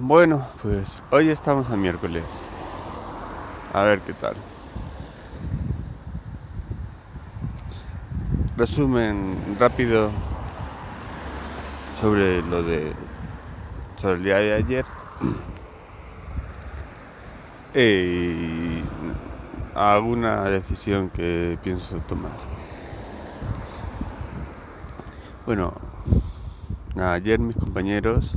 Bueno, pues hoy estamos a miércoles. A ver qué tal. Resumen rápido sobre lo de sobre el día de ayer. y alguna decisión que pienso tomar. Bueno, ayer mis compañeros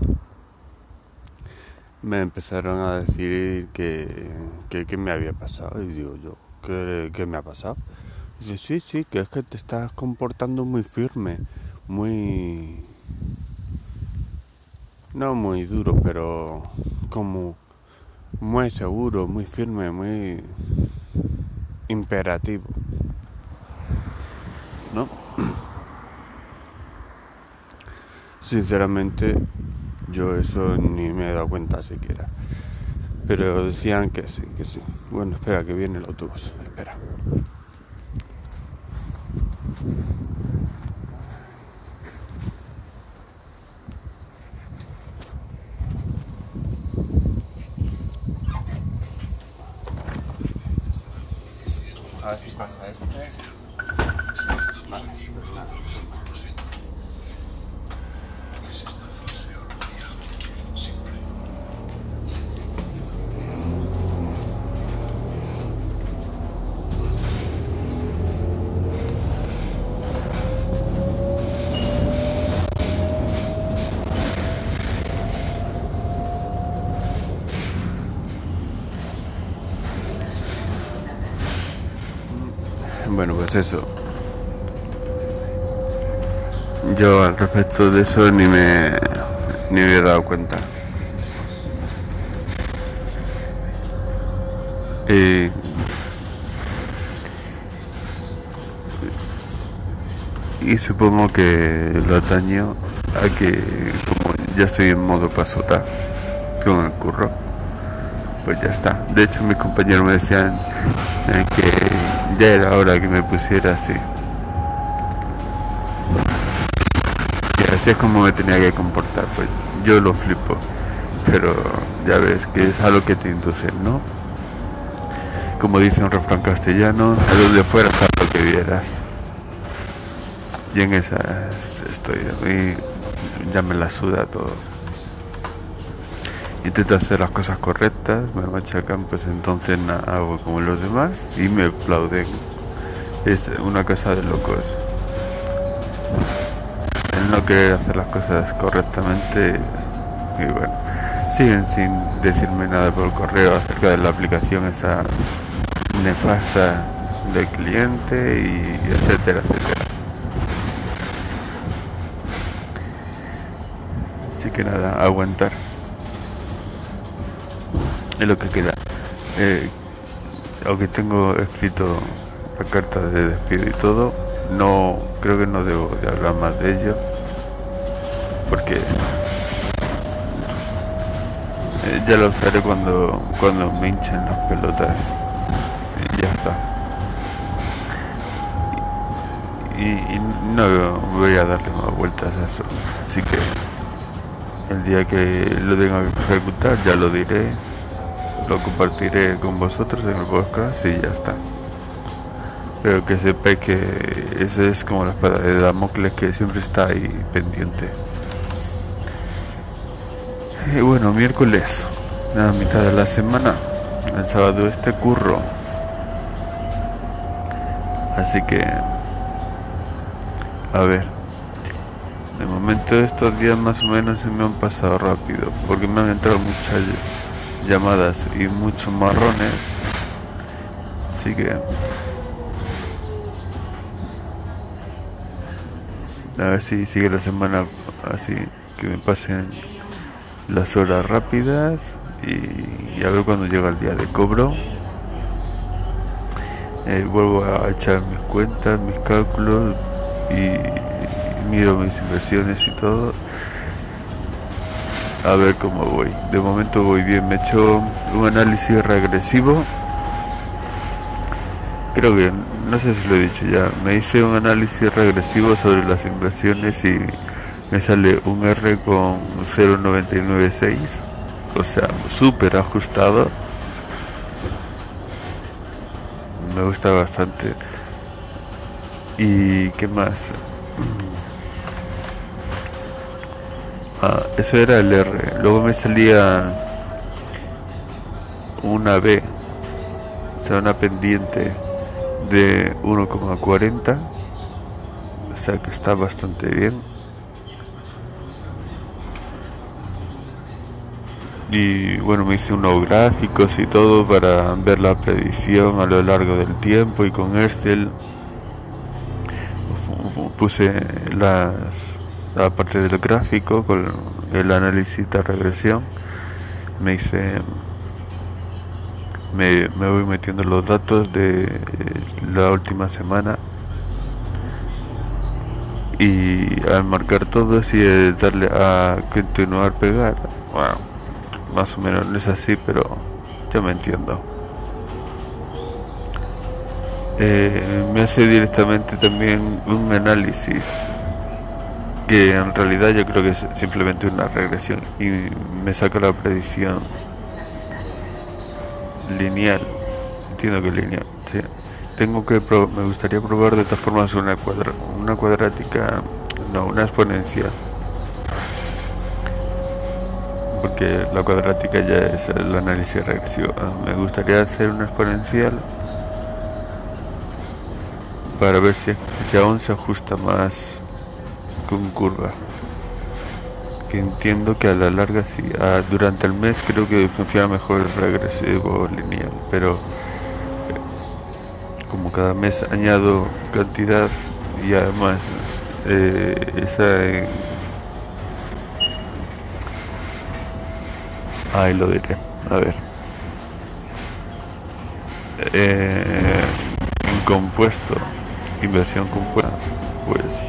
me empezaron a decir que, que, me había pasado. Y digo yo, ¿qué, me ha pasado? dice, sí, sí, que es que te estás comportando muy firme, muy... No muy duro, pero como muy seguro, muy firme, muy imperativo. ¿No? Sinceramente, yo eso ni me he dado cuenta siquiera. Pero decían que sí, que sí. Bueno, espera, que viene el autobús. Espera. A ver si pasa este. Bueno, pues eso. Yo al respecto de eso ni me ni me he dado cuenta. Y, y supongo que lo ataño a que como ya estoy en modo pasota con el curro, pues ya está. De hecho mis compañeros me decían eh, que ya era hora que me pusiera así. Y así es como me tenía que comportar, pues yo lo flipo, pero ya ves que es algo que te induce, ¿no? Como dice un refrán castellano, a los de fuera a lo que vieras. Y en esa estoy, a mí ya me la suda todo intento hacer las cosas correctas, me machacan, pues entonces hago como los demás y me aplauden. Es una cosa de locos. El no querer hacer las cosas correctamente y bueno, siguen sin decirme nada por correo acerca de la aplicación esa nefasta del cliente y etcétera, etcétera. Así que nada, aguantar es lo que queda. Eh, aunque tengo escrito la carta de despido y todo, no creo que no debo de hablar más de ello porque eh, ya lo usaré cuando cuando me hinchen las pelotas. Y ya está. Y, y, no voy a darle más vueltas a eso. Así que el día que lo tenga que ejecutar ya lo diré lo compartiré con vosotros en el podcast y ya está. Pero que sepáis que ese es como la espada de Damocles que siempre está ahí pendiente. Y bueno, miércoles, la mitad de la semana, el sábado este curro. Así que, a ver, de momento estos días más o menos se me han pasado rápido, porque me han entrado muchas llamadas y muchos marrones. Así que... A ver si sigue la semana así, que me pasen las horas rápidas y, a ver cuando llega el día de cobro. Eh, vuelvo a echar mis cuentas, mis cálculos y miro mis inversiones y todo a ver cómo voy. De momento voy bien, me he hecho un análisis regresivo. Creo que, no sé si lo he dicho ya, me hice un análisis regresivo sobre las inversiones y me sale un R con 0.996 o sea, súper ajustado. Me gusta bastante. ¿Y qué más? Ah, eso era el R. Luego me salía una B, o sea, una pendiente de 1,40. O sea que está bastante bien. Y bueno, me hice unos gráficos y todo para ver la predicción a lo largo del tiempo y con Excel puse las la parte del gráfico con el análisis de regresión me hice me, voy metiendo los datos de eh, la última semana y al marcar todo y darle a continuar pegar bueno más o menos no es así pero yo me entiendo. Eh, me hace directamente también un análisis que en realidad yo creo que es simplemente una regresión y me saca la predicción lineal. Entiendo que lineal ¿sí? tengo que me gustaría probar de todas formas una cuadra una cuadrática no una exponencial. Porque la cuadrática ya es el análisis de reacción me gustaría hacer una exponencial para ver si, si aún se ajusta más con curva. Que entiendo que a la larga sí ah, durante el mes creo que funciona mejor el regresivo lineal pero eh, como cada mes añado cantidad y además eh, esa ahí lo diré a ver. Eh, compuesto inversión compuesta pues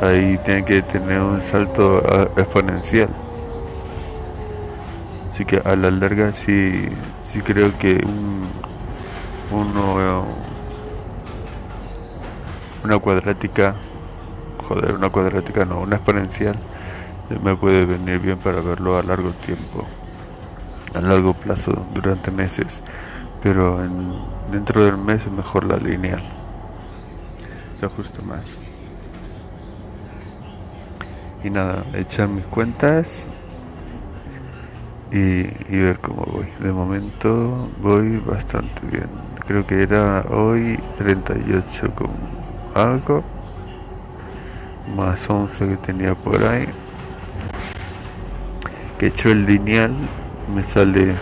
ahí tiene que tener un salto ah, exponencial. Así que a la larga sí, sí creo que un, uno, una cuadrática, joder, una cuadrática no, una exponencial me puede venir bien para verlo a largo tiempo, a largo plazo, durante meses, pero dentro del mes es mejor la lineal, se ajusta más y nada, echar mis cuentas y, ver cómo voy. De momento voy bastante bien. Creo que era hoy 38 con algo, más 11 que tenía por ahí. Que hecho el lineal me sale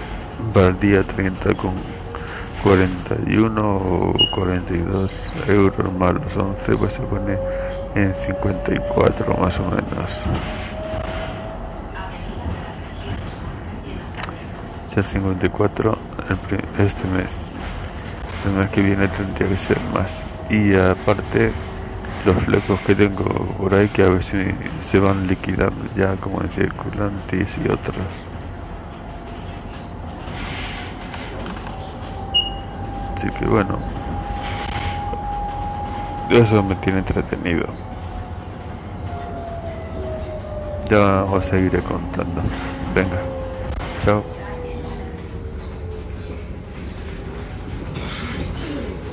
para el día 30 con 41 o 42 euros más los 11, pues se pone en 54 más o menos. Ya 54 este mes. El mes que viene tendría que ser más. Y aparte los flecos que tengo por ahí que a veces se van liquidando ya como en circulantes y otros. Así que bueno. Eso me tiene entretenido. Ya os seguiré contando. Venga, chao.